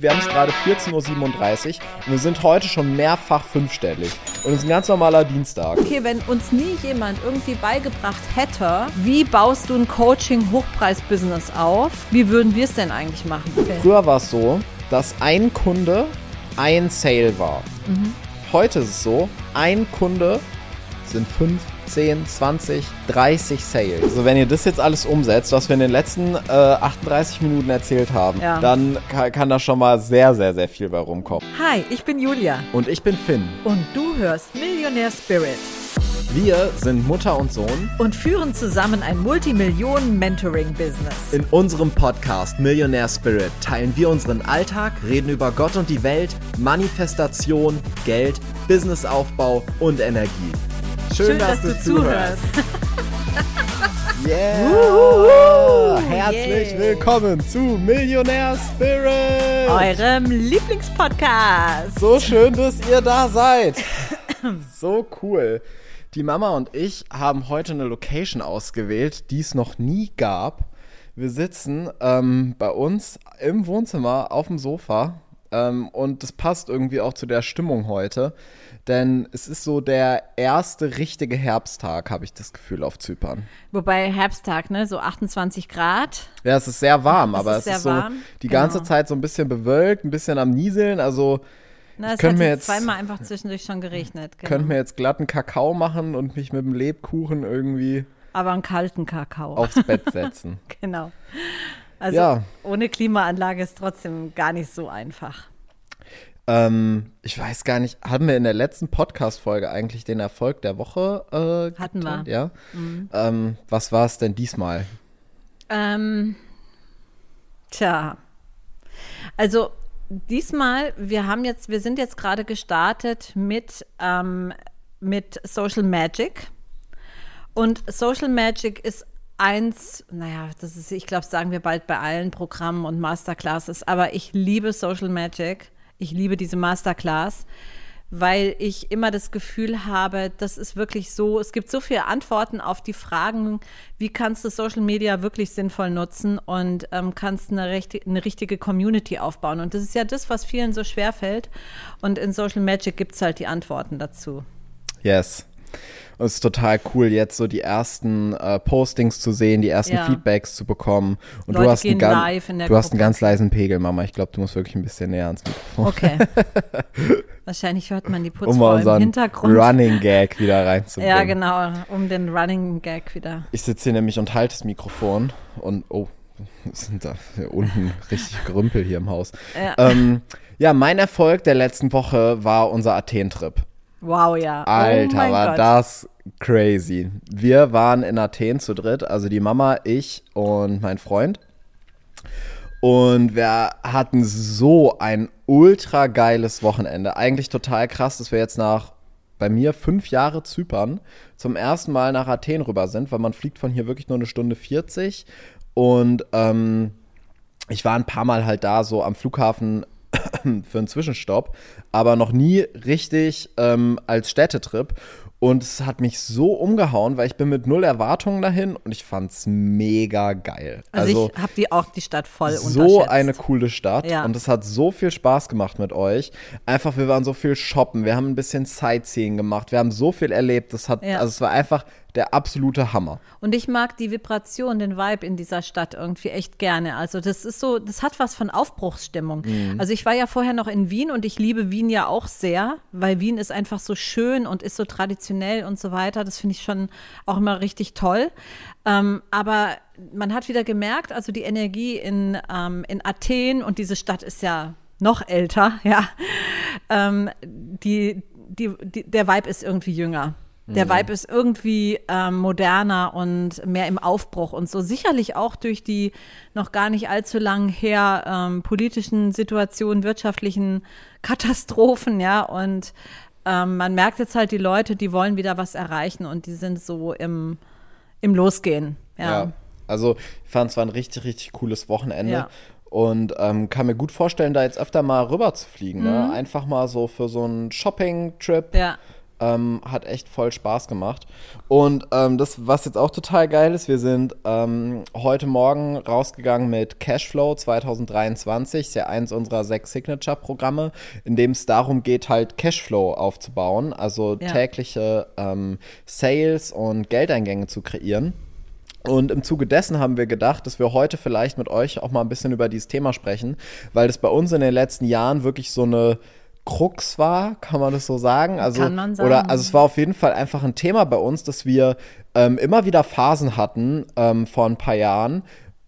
Wir haben es gerade 14.37 Uhr und wir sind heute schon mehrfach fünfstellig. Und es ist ein ganz normaler Dienstag. Okay, wenn uns nie jemand irgendwie beigebracht hätte, wie baust du ein Coaching-Hochpreis-Business auf, wie würden wir es denn eigentlich machen? Okay. Früher war es so, dass ein Kunde ein Sale war. Heute ist es so, ein Kunde sind 5, 10, 20, 30 Sales. Also wenn ihr das jetzt alles umsetzt, was wir in den letzten äh, 38 Minuten erzählt haben, Ja. dann kann, kann da schon mal sehr, sehr, sehr viel bei rumkommen. Hi, ich bin Julia Und ich bin Finn. und du hörst Millionär Spirit Wir sind Mutter und Sohn. und führen zusammen ein Multimillionen-Mentoring-Business. In unserem Podcast Millionaire Spirit teilen wir unseren Alltag, reden über Gott und die Welt, Manifestation, Geld, Businessaufbau und Energie. Schön, dass, du zuhörst. Yeah! Herzlich yeah. willkommen zu Millionaire Spirit! Eurem Lieblingspodcast. So schön, dass ihr da seid. So cool. Die Mama und ich haben heute eine Location ausgewählt, die es noch nie gab. Wir sitzen ähm, bei uns im Wohnzimmer auf dem Sofa ähm, und das passt irgendwie auch zu der Stimmung heute, denn es ist so der erste richtige Herbsttag, habe ich das Gefühl, auf Zypern. Wobei Herbsttag, ne, so 28 Grad. Ja, es ist sehr warm, Es aber ist es ist so warm, die ganze genau. Zeit so ein bisschen bewölkt, ein bisschen am Nieseln, also Na, es hat mir jetzt jetzt- zweimal einfach zwischendurch schon geregnet. Genau. könnte mir jetzt glatten Kakao machen und mich mit dem Lebkuchen irgendwie Aber einen kalten Kakao. aufs Bett setzen. Genau. Also Ja. ohne Klimaanlage ist trotzdem gar nicht so einfach. ähm, ich weiß gar nicht, haben wir in der letzten Podcast-Folge eigentlich den Erfolg der Woche äh, Hatten wir. Mhm. geteilt? Ja. Ähm, was war es denn diesmal? Ähm, tja. Also diesmal, wir haben jetzt, wir sind jetzt gerade gestartet mit, ähm, mit Social Magic. Und Social Magic ist eins, naja, das ist, ich glaube, sagen wir bald bei allen Programmen und Masterclasses, aber ich liebe Social Magic. Ich liebe diese Masterclass, weil ich immer das Gefühl habe, das ist wirklich so, es gibt so viele Antworten auf die Fragen, wie kannst du Social Media wirklich sinnvoll nutzen und ähm, kannst eine, rechte, eine richtige Community aufbauen. Und das ist ja das, was vielen so schwer fällt. Und in Social Magic gibt es halt die Antworten dazu. Yes. Und es ist total cool, jetzt so die ersten äh, Postings zu sehen, die ersten Ja. Feedbacks zu bekommen. Und Leute du hast, einen, gehen gan- live in der du hast einen ganz leisen Pegel, Mama. Ich glaube, du musst wirklich ein bisschen näher ans Mikrofon. Okay. Wahrscheinlich hört man die um Putzfrau im unseren Hintergrund. Running Gag wieder reinzubringen. ja, genau, um den Running Gag wieder. Ich sitze hier nämlich und halte das Mikrofon und oh, es sind da unten richtig Gerümpel hier im Haus. Ja. Ähm, ja, mein Erfolg der letzten Woche war unser Athen-Trip. Wow, ja. Alter, oh war Gott. das crazy. Wir waren in Athen zu dritt, also die Mama, ich und mein Freund. Und wir hatten so ein ultra geiles Wochenende. Eigentlich total krass, dass wir jetzt nach bei mir fünf Jahre Zypern zum ersten Mal nach Athen rüber sind, weil man fliegt von hier wirklich nur eine Stunde 40. Und ähm, ich war ein paar Mal halt da, so am Flughafen für einen Zwischenstopp, aber noch nie richtig ähm, als Städtetrip. Und es hat mich so umgehauen, weil ich bin mit null Erwartungen dahin und ich fand's mega geil. Also, ich habe die auch die Stadt voll so eine coole Stadt Ja. und es hat so viel Spaß gemacht mit euch. Einfach, wir waren so viel shoppen, wir haben ein bisschen Sightseeing gemacht, wir haben so viel erlebt. Das hat, Ja. also es war einfach der absolute Hammer. Und ich mag die Vibration, den Vibe in dieser Stadt irgendwie echt gerne. Also das ist so, das hat was von Aufbruchsstimmung. Mhm. Also ich war ja vorher noch in Wien und ich liebe Wien ja auch sehr, weil Wien ist einfach so schön und ist so traditionell und so weiter. Das finde ich schon auch immer richtig toll. Ähm, aber man hat wieder gemerkt, also die Energie in, ähm, in Athen und diese Stadt ist ja noch älter, ja. Ähm, die, die, die, der Vibe ist irgendwie jünger. Der Vibe ist irgendwie ähm, moderner und mehr im Aufbruch und so. Sicherlich auch durch die noch gar nicht allzu lang her ähm, politischen Situationen, wirtschaftlichen Katastrophen, ja. Und ähm, man merkt jetzt halt die Leute, die wollen wieder was erreichen und die sind so im, im Losgehen. Ja. Ja. Also ich fand es war ein richtig, richtig cooles Wochenende. Ja. Und ähm, kann mir gut vorstellen, da jetzt öfter mal rüber zu fliegen. Mhm. Ne? Einfach mal so für so einen Shopping-Trip. ja. Ähm, hat echt voll Spaß gemacht. Und ähm, das, was jetzt auch total geil ist, wir sind ähm, heute Morgen rausgegangen mit Cashflow 2023. Ist ja eins unserer sechs Signature-Programme, in dem es darum geht, halt Cashflow aufzubauen, also Ja. tägliche ähm, Sales und Geldeingänge zu kreieren. Und im Zuge dessen haben wir gedacht, dass wir heute vielleicht mit euch auch mal ein bisschen über dieses Thema sprechen, weil das bei uns in den letzten Jahren wirklich so eine Krux war, kann man das so sagen? Also, Kann man sagen. Oder, also es war auf jeden Fall einfach ein Thema bei uns, dass wir ähm, immer wieder Phasen hatten ähm, vor ein paar Jahren,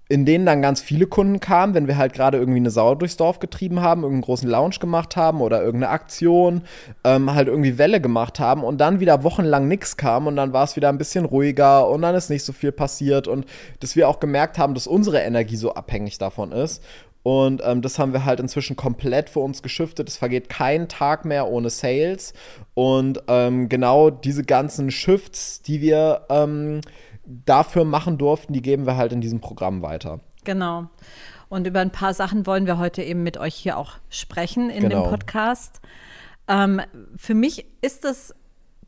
in denen dann ganz viele Kunden kamen, wenn wir halt gerade irgendwie eine Sau durchs Dorf getrieben haben, irgendeinen großen Lounge gemacht haben oder irgendeine Aktion, ähm, halt irgendwie Welle gemacht haben und dann wieder wochenlang nichts kam und dann war es wieder ein bisschen ruhiger und dann ist nicht so viel passiert und dass wir auch gemerkt haben, dass unsere Energie so abhängig davon ist. Und ähm, das haben wir halt inzwischen komplett für uns geschiftet. Es vergeht kein Tag mehr ohne Sales. Und ähm, genau diese ganzen Shifts, die wir ähm, dafür machen durften, die geben wir halt in diesem Programm weiter. Genau. Und über ein paar Sachen wollen wir heute eben mit euch hier auch sprechen in Genau. dem Podcast. Ähm, für mich ist das,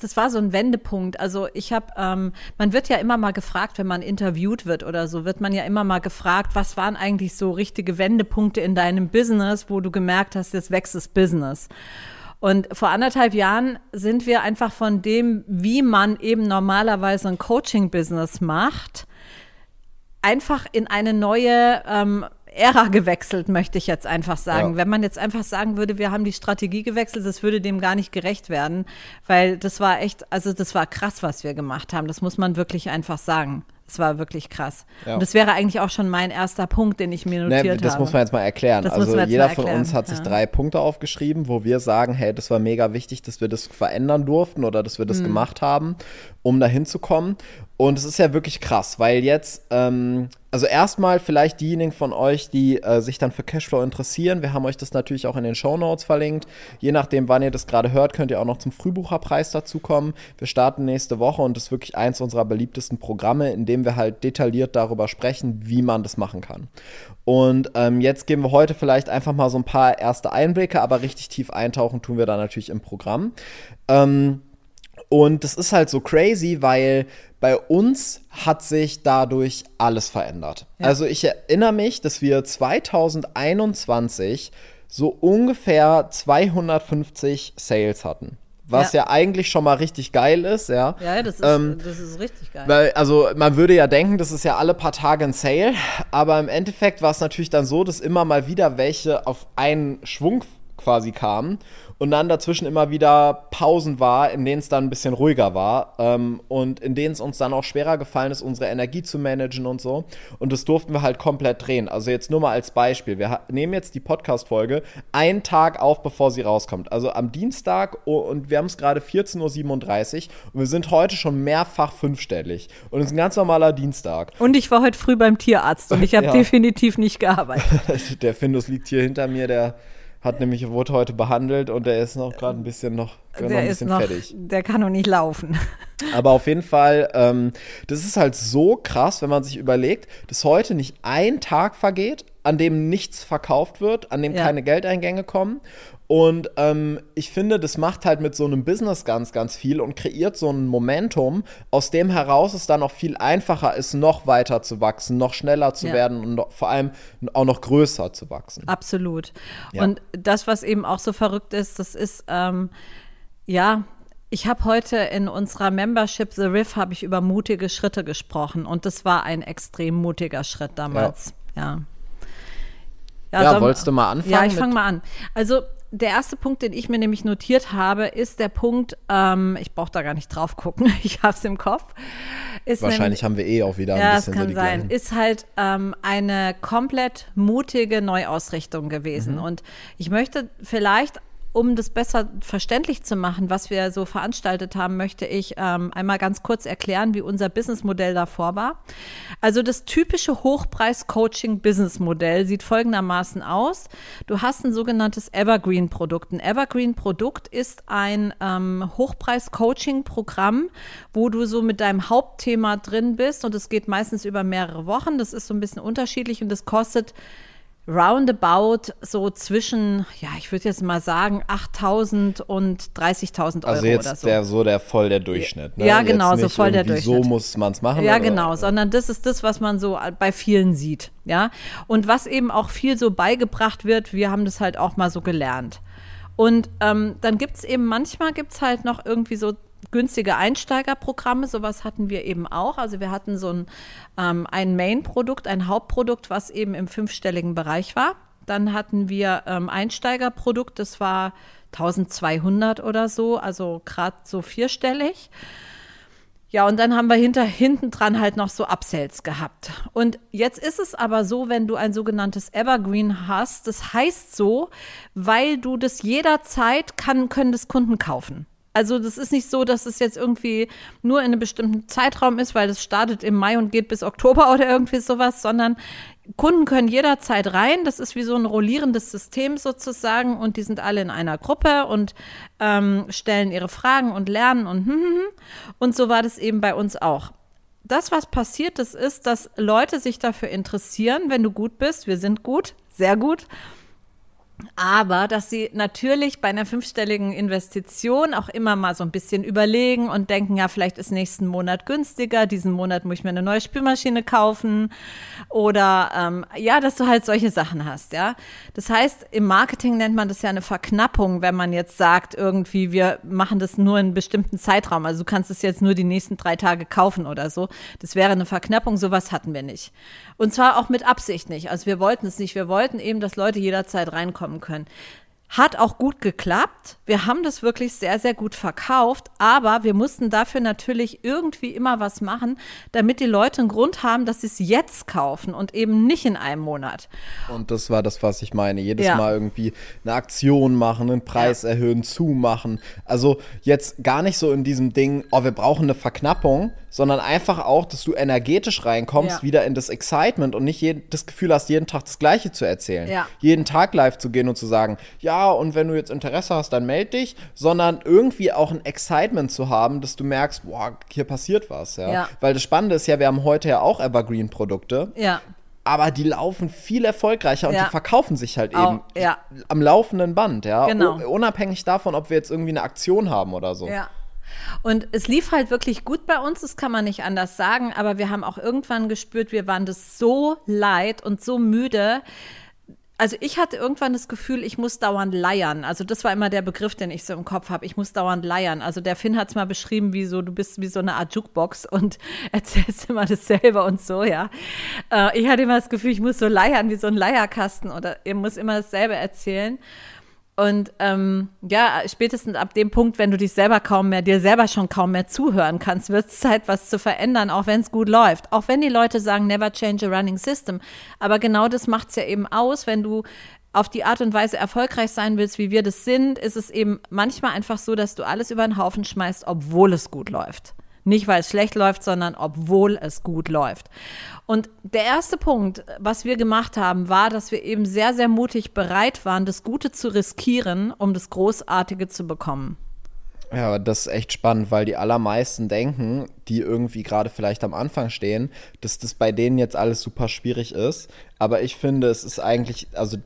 das war so ein Wendepunkt. Also ich habe, ähm, man wird ja immer mal gefragt, wenn man interviewt wird oder so, wird man ja immer mal gefragt, was waren eigentlich so richtige Wendepunkte in deinem Business, wo du gemerkt hast, jetzt wächst das Business. Und vor anderthalb Jahren sind wir einfach von dem, wie man eben normalerweise ein Coaching-Business macht, einfach in eine neue ähm, Ära gewechselt, möchte ich jetzt einfach sagen. Ja. Wenn man jetzt einfach sagen würde, wir haben die Strategie gewechselt, das würde dem gar nicht gerecht werden, weil das war echt, also das war krass, was wir gemacht haben. Das muss man wirklich einfach sagen. Das war wirklich krass. Ja. Und das wäre eigentlich auch schon mein erster Punkt, den ich mir notiert Ne, das habe. muss man jetzt mal erklären. Das also jeder mal von erklären, uns hat sich ja. drei Punkte aufgeschrieben, wo wir sagen, hey, das war mega wichtig, dass wir das verändern durften oder dass wir Mhm. das gemacht haben, um da hinzukommen. Und es ist ja wirklich krass, weil jetzt, ähm, also erstmal vielleicht diejenigen von euch, die äh, sich dann für Cashflow interessieren, wir haben euch das natürlich auch in den Show Notes verlinkt. Je nachdem, wann ihr das gerade hört, könnt ihr auch noch zum Frühbucherpreis dazukommen. Wir starten nächste Woche und das ist wirklich eins unserer beliebtesten Programme, in dem wir halt detailliert darüber sprechen, wie man das machen kann. Und ähm, jetzt geben wir heute vielleicht einfach mal so ein paar erste Einblicke, aber richtig tief eintauchen tun wir da natürlich im Programm. Ähm, und das ist halt so crazy, weil bei uns hat sich dadurch alles verändert. Ja. Also ich erinnere mich, dass wir 2021 so ungefähr 250 Sales hatten. Was ja, Ja. eigentlich schon mal richtig geil ist, ja. ja, das ist, Ähm, das ist richtig geil. weil, also man würde ja denken, das ist ja alle paar Tage ein Sale, aber im Endeffekt war es natürlich dann so, dass immer mal wieder welche auf einen Schwung quasi kamen und dann dazwischen immer wieder Pausen war, in denen es dann ein bisschen ruhiger war ähm, und in denen es uns dann auch schwerer gefallen ist, unsere Energie zu managen und so. Und das durften wir halt komplett drehen. Also jetzt nur mal als Beispiel. Wir nehmen jetzt die Podcast-Folge einen Tag auf, bevor sie rauskommt. Also am Dienstag oh, und wir haben es gerade 14.37 Uhr und wir sind heute schon mehrfach fünfstellig. Und es ist ein ganz normaler Dienstag. und ich war heute früh beim Tierarzt und ich habe Ja. definitiv nicht gearbeitet. der Findus liegt hier hinter mir, der hat nämlich, wurde heute behandelt und der ist noch gerade ein bisschen noch, noch ein Der ist bisschen noch, fertig. der kann noch nicht laufen. Aber auf jeden Fall, ähm, das ist halt so krass, wenn man sich überlegt, dass heute nicht ein Tag vergeht, an dem nichts verkauft wird, an dem Ja. keine Geldeingänge kommen. Und ähm, ich finde, das macht halt mit so einem Business ganz, ganz viel und kreiert so ein Momentum, aus dem heraus es dann auch viel einfacher ist, noch weiter zu wachsen, noch schneller zu Ja. werden und noch, vor allem auch noch größer zu wachsen. Absolut. Ja. Und das, was eben auch so verrückt ist, das ist, ähm, ja, ich habe heute in unserer Membership The Riff habe ich über mutige Schritte gesprochen und das war ein extrem mutiger Schritt damals. Ja. Ja, soll- wolltest du mal anfangen Ja, ich fange mal an. Also der erste Punkt, den ich mir nämlich notiert habe, ist der Punkt, ähm, ich brauche da gar nicht drauf gucken, ich habe es im Kopf. Ist Wahrscheinlich haben wir eh auch wieder ein ja, es bisschen so kann die sein. gleichen. Ist halt ähm, eine komplett mutige Neuausrichtung gewesen. Mhm. Und ich möchte vielleicht, um das besser verständlich zu machen, was wir so veranstaltet haben, möchte ich ähm, einmal ganz kurz erklären, wie unser Businessmodell davor war. Also das typische Hochpreis-Coaching-Businessmodell sieht folgendermaßen aus. Du hast ein sogenanntes Evergreen-Produkt. Ein Evergreen-Produkt ist ein ähm, Hochpreis-Coaching-Programm, wo du so mit deinem Hauptthema drin bist und es geht meistens über mehrere Wochen. Das ist so ein bisschen unterschiedlich und das kostet roundabout so zwischen, ja, ich würde jetzt mal sagen, 8.000 und 30.000 Euro Also jetzt oder so. der so der voll der Durchschnitt. Ne? Ja, Jetzt genau, so voll der Durchschnitt. So muss man es machen. Ja, oder? genau, sondern das ist das, was man so bei vielen sieht, ja. Und was eben auch viel so beigebracht wird, wir haben das halt auch mal so gelernt. Und ähm, dann gibt es eben, manchmal gibt es halt noch irgendwie so günstige Einsteigerprogramme, sowas hatten wir eben auch. Also wir hatten so ein, ähm, ein Main-Produkt, ein Hauptprodukt, was eben im fünfstelligen Bereich war. Dann hatten wir ähm, Einsteigerprodukt, das war 1200 oder so, also gerade so vierstellig. Ja, und dann haben wir hinter, hinten dran halt noch so Upsells gehabt. Und jetzt ist es aber so, wenn du ein sogenanntes Evergreen hast, das heißt so, weil du das jederzeit kann, können das Kunden kaufen. Also das ist nicht so, dass es jetzt irgendwie nur in einem bestimmten Zeitraum ist, weil das startet im Mai und geht bis Oktober oder irgendwie sowas, sondern Kunden können jederzeit rein. Das ist wie so ein rollierendes System sozusagen und die sind alle in einer Gruppe und ähm, stellen ihre Fragen und lernen und hm, hm, hm. und so war das eben bei uns auch. Das, was passiert ist, ist, dass Leute sich dafür interessieren, wenn du gut bist. Wir sind gut, sehr gut. Aber dass sie natürlich bei einer fünfstelligen Investition auch immer mal so ein bisschen überlegen und denken, ja, vielleicht ist nächsten Monat günstiger, diesen Monat muss ich mir eine neue Spülmaschine kaufen oder ähm, ja, dass du halt solche Sachen hast, ja. Das heißt, im Marketing nennt man das ja eine Verknappung, wenn man jetzt sagt, irgendwie, wir machen das nur in einem bestimmten Zeitraum. Also du kannst es jetzt nur die nächsten drei Tage kaufen oder so. Das wäre eine Verknappung, sowas hatten wir nicht. Und zwar auch mit Absicht nicht. Also wir wollten es nicht. Wir wollten eben, dass Leute jederzeit reinkommen können. Hat auch gut geklappt. Wir haben das wirklich sehr, sehr gut verkauft, aber wir mussten dafür natürlich irgendwie immer was machen, damit die Leute einen Grund haben, dass sie es jetzt kaufen und eben nicht in einem Monat. Und das war das, was ich meine. Jedes Ja. Mal irgendwie eine Aktion machen, einen Preis erhöhen, zumachen. Also jetzt gar nicht so in diesem Ding, oh, wir brauchen eine Verknappung, sondern einfach auch, dass du energetisch reinkommst, Ja. wieder in das Excitement und nicht jeden, das Gefühl hast, jeden Tag das Gleiche zu erzählen. Ja. Jeden Tag live zu gehen und zu sagen, ja, und wenn du jetzt Interesse hast, dann meld dich, sondern irgendwie auch ein Excitement zu haben, dass du merkst, boah, hier passiert was. Ja? Ja. Weil das Spannende ist ja, wir haben heute ja auch Evergreen-Produkte Ja. aber die laufen viel erfolgreicher und Ja. die verkaufen sich halt eben ja. am laufenden Band, ja. Genau. Unabhängig davon, ob wir jetzt irgendwie eine Aktion haben oder so. Ja. Und es lief halt wirklich gut bei uns, das kann man nicht anders sagen, aber wir haben auch irgendwann gespürt, wir waren das so leid und so müde. Also ich hatte irgendwann das Gefühl, ich muss dauernd leiern. Also das war immer der Begriff, den ich so im Kopf habe. Ich muss dauernd leiern. Also der Finn hat es mal beschrieben, wie so, du bist wie so eine Art Jukebox und erzählst immer dasselbe und so, ja. Äh, ich hatte immer das Gefühl, ich muss so leiern wie so ein Leierkasten oder ich muss immer dasselbe erzählen. Und ähm, ja, spätestens ab dem Punkt, wenn du dich selber kaum mehr, dir selber schon kaum mehr zuhören kannst, wird es Zeit, was zu verändern, auch wenn es gut läuft. Auch wenn die Leute sagen, never change a running system. Aber genau das macht es ja eben aus, wenn du auf die Art und Weise erfolgreich sein willst, wie wir das sind, ist es eben manchmal einfach so, dass du alles über den Haufen schmeißt, obwohl es gut läuft. Nicht, weil es schlecht läuft, sondern obwohl es gut läuft. Und der erste Punkt, was wir gemacht haben, war, dass wir eben sehr, sehr mutig bereit waren, das Gute zu riskieren, um das Großartige zu bekommen. Ja, das ist echt spannend, weil die allermeisten denken, die irgendwie gerade vielleicht am Anfang stehen, dass das bei denen jetzt alles super schwierig ist. Aber ich finde, es ist eigentlich, also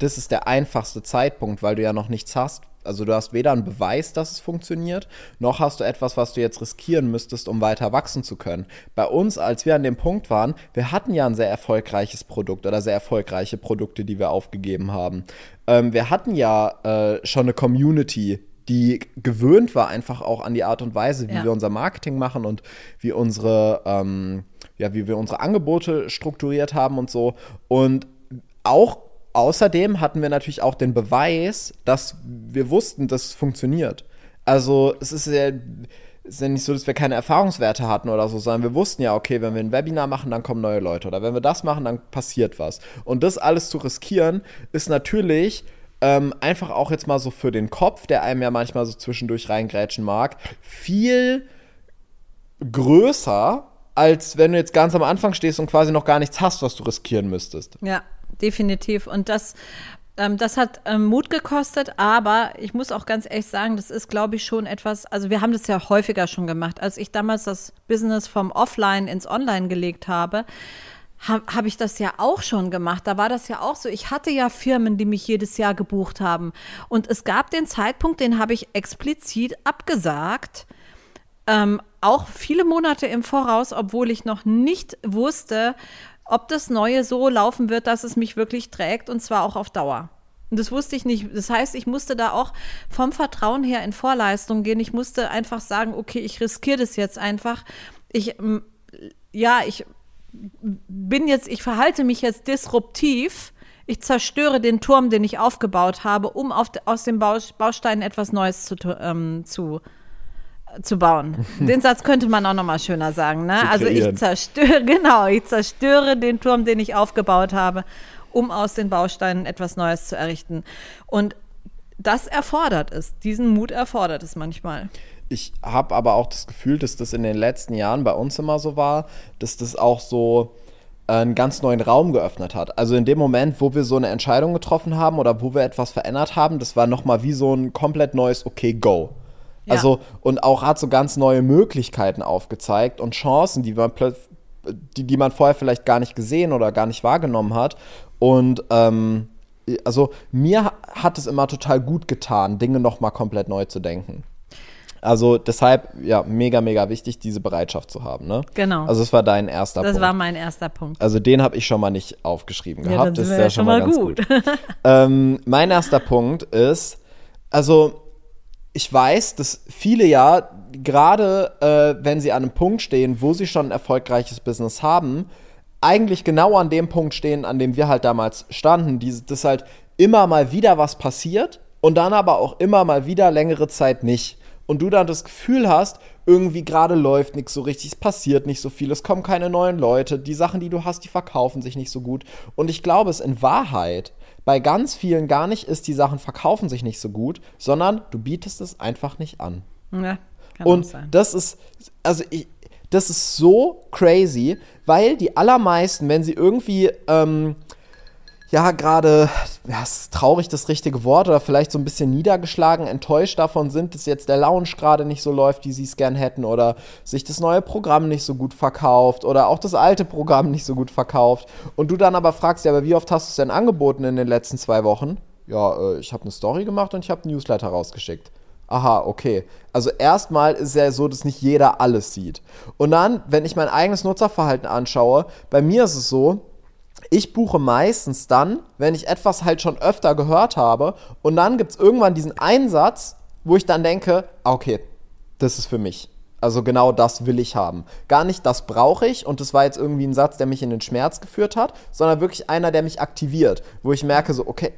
das ist der einfachste Zeitpunkt, weil du ja noch nichts hast. Also du hast weder einen Beweis, dass es funktioniert, noch hast du etwas, was du jetzt riskieren müsstest, um weiter wachsen zu können. Bei uns, als wir an dem Punkt waren, wir hatten ja ein sehr erfolgreiches Produkt oder sehr erfolgreiche Produkte, die wir aufgegeben haben. Ähm, wir hatten ja äh, schon eine Community, die gewöhnt war einfach auch an die Art und Weise, wie Ja. wir unser Marketing machen und wie unsere, ähm, ja, wie wir unsere Angebote strukturiert haben und so. Und auch außerdem hatten wir natürlich auch den Beweis, dass wir wussten, dass es funktioniert. Also es ist ja, es ist ja nicht so, dass wir keine Erfahrungswerte hatten oder so, sondern wir wussten ja, okay, wenn wir ein Webinar machen, dann kommen neue Leute. Oder wenn wir das machen, dann passiert was. Und das alles zu riskieren, ist natürlich ähm, einfach auch jetzt mal so für den Kopf, der einem ja manchmal so zwischendurch reingrätschen mag, viel größer, als wenn du jetzt ganz am Anfang stehst und quasi noch gar nichts hast, was du riskieren müsstest. Ja, definitiv. Und das, ähm, das hat ähm, Mut gekostet, aber ich muss auch ganz ehrlich sagen, das ist, glaube ich, schon etwas, also wir haben das ja häufiger schon gemacht. Als ich damals das Business vom Offline ins Online gelegt habe, habe hab ich das ja auch schon gemacht. Da war das ja auch so. Ich hatte ja Firmen, die mich jedes Jahr gebucht haben. Und es gab den Zeitpunkt, den habe ich explizit abgesagt. Ähm, auch viele Monate im Voraus, obwohl ich noch nicht wusste, ob das Neue so laufen wird, dass es mich wirklich trägt und zwar auch auf Dauer. Und das wusste ich nicht. Das heißt, ich musste da auch vom Vertrauen her in Vorleistung gehen. Ich musste einfach sagen, okay, ich riskiere das jetzt einfach. Ich, ja, ich bin jetzt, ich verhalte mich jetzt disruptiv. Ich zerstöre den Turm, den ich aufgebaut habe, um auf, aus den Bausteinen etwas Neues zu, ähm, zu, zu bauen. Den Satz könnte man auch noch mal schöner sagen. Ne? Also ich zerstöre, genau, ich zerstöre den Turm, den ich aufgebaut habe, um aus den Bausteinen etwas Neues zu errichten. Und das erfordert es. Diesen Mut erfordert es manchmal ich habe aber auch das Gefühl, dass das in den letzten Jahren bei uns immer so war, dass das auch so einen ganz neuen Raum geöffnet hat. Also in dem Moment, wo wir so eine Entscheidung getroffen haben oder wo wir etwas verändert haben, das war nochmal wie so ein komplett neues Okay, go. Ja. Also und auch hat so ganz neue Möglichkeiten aufgezeigt und Chancen, die man die, die man vorher vielleicht gar nicht gesehen oder gar nicht wahrgenommen hat. Und ähm, also mir hat es immer total gut getan, Dinge nochmal komplett neu zu denken. Also deshalb, ja, mega, mega wichtig, diese Bereitschaft zu haben. Ne? Genau. Also es war dein erster das Punkt. Das war mein erster Punkt. Also den habe ich schon mal nicht aufgeschrieben gehabt. Ja, das ist ja schon mal, ganz gut. gut. ähm, mein erster Punkt ist, also ich weiß, dass viele ja, gerade äh, wenn sie an einem Punkt stehen, wo sie schon ein erfolgreiches Business haben, eigentlich genau an dem Punkt stehen, an dem wir halt damals standen, die, dass halt immer mal wieder was passiert und dann aber auch immer mal wieder längere Zeit nicht und du dann das Gefühl hast, irgendwie gerade läuft nichts so richtig, es passiert nicht so viel, es kommen keine neuen Leute, die Sachen, die du hast, die verkaufen sich nicht so gut. Und ich glaube, es in Wahrheit bei ganz vielen gar nicht ist, die Sachen verkaufen sich nicht so gut, sondern du bietest es einfach nicht an. Ja, kann Und sein. das ist, also ich, das ist so crazy, weil die allermeisten, wenn sie irgendwie ähm, ja, gerade, ja, ist traurig das richtige Wort oder vielleicht so ein bisschen niedergeschlagen, enttäuscht davon sind, dass jetzt der Lounge gerade nicht so läuft, wie sie es gern hätten oder sich das neue Programm nicht so gut verkauft oder auch das alte Programm nicht so gut verkauft. Und du dann aber fragst, ja, aber wie oft hast du es denn angeboten in den letzten zwei Wochen? Ja, äh, ich habe eine Story gemacht und ich habe einen Newsletter rausgeschickt. Aha, okay. Also erstmal ist es ja so, dass nicht jeder alles sieht. Und dann, wenn ich mein eigenes Nutzerverhalten anschaue, bei mir ist es so, ich buche meistens dann, wenn ich etwas halt schon öfter gehört habe und dann gibt es irgendwann diesen Einsatz, wo ich dann denke, ah, okay, das ist für mich. Also genau das will ich haben. Gar nicht, das brauche ich und das war jetzt irgendwie ein Satz, der mich in den Schmerz geführt hat, sondern wirklich einer, der mich aktiviert, wo ich merke so, okay,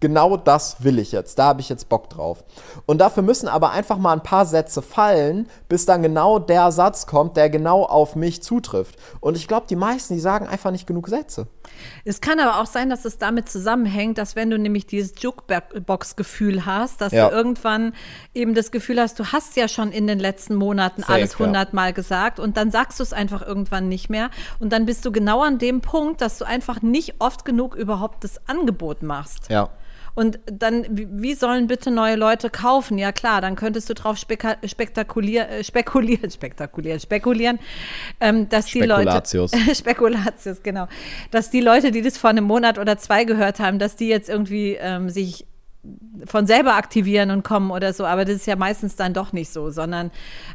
genau das will ich jetzt, da habe ich jetzt Bock drauf. Und dafür müssen aber einfach mal ein paar Sätze fallen, bis dann genau der Satz kommt, der genau auf mich zutrifft. Und ich glaube, die meisten, die sagen einfach nicht genug Sätze. Es kann aber auch sein, dass es damit zusammenhängt, dass wenn du nämlich dieses Jukebox-Gefühl hast, dass ja. du irgendwann eben das Gefühl hast, du hast ja schon in den letzten Monaten Safe, alles hundertmal ja. gesagt und dann sagst du es einfach irgendwann nicht mehr und dann bist du genau an dem Punkt, dass du einfach nicht oft genug überhaupt das Angebot machst. Ja. Und dann, wie sollen bitte neue Leute kaufen? Ja klar, dann könntest du drauf spektakulier, äh, spekulieren, spektakulieren, spekulieren, ähm, dass die Leute, Spekulatius, genau, dass die Leute, die das vor einem Monat oder zwei gehört haben, dass die jetzt irgendwie ähm, sich von selber aktivieren und kommen oder so, aber das ist ja meistens dann doch nicht so, sondern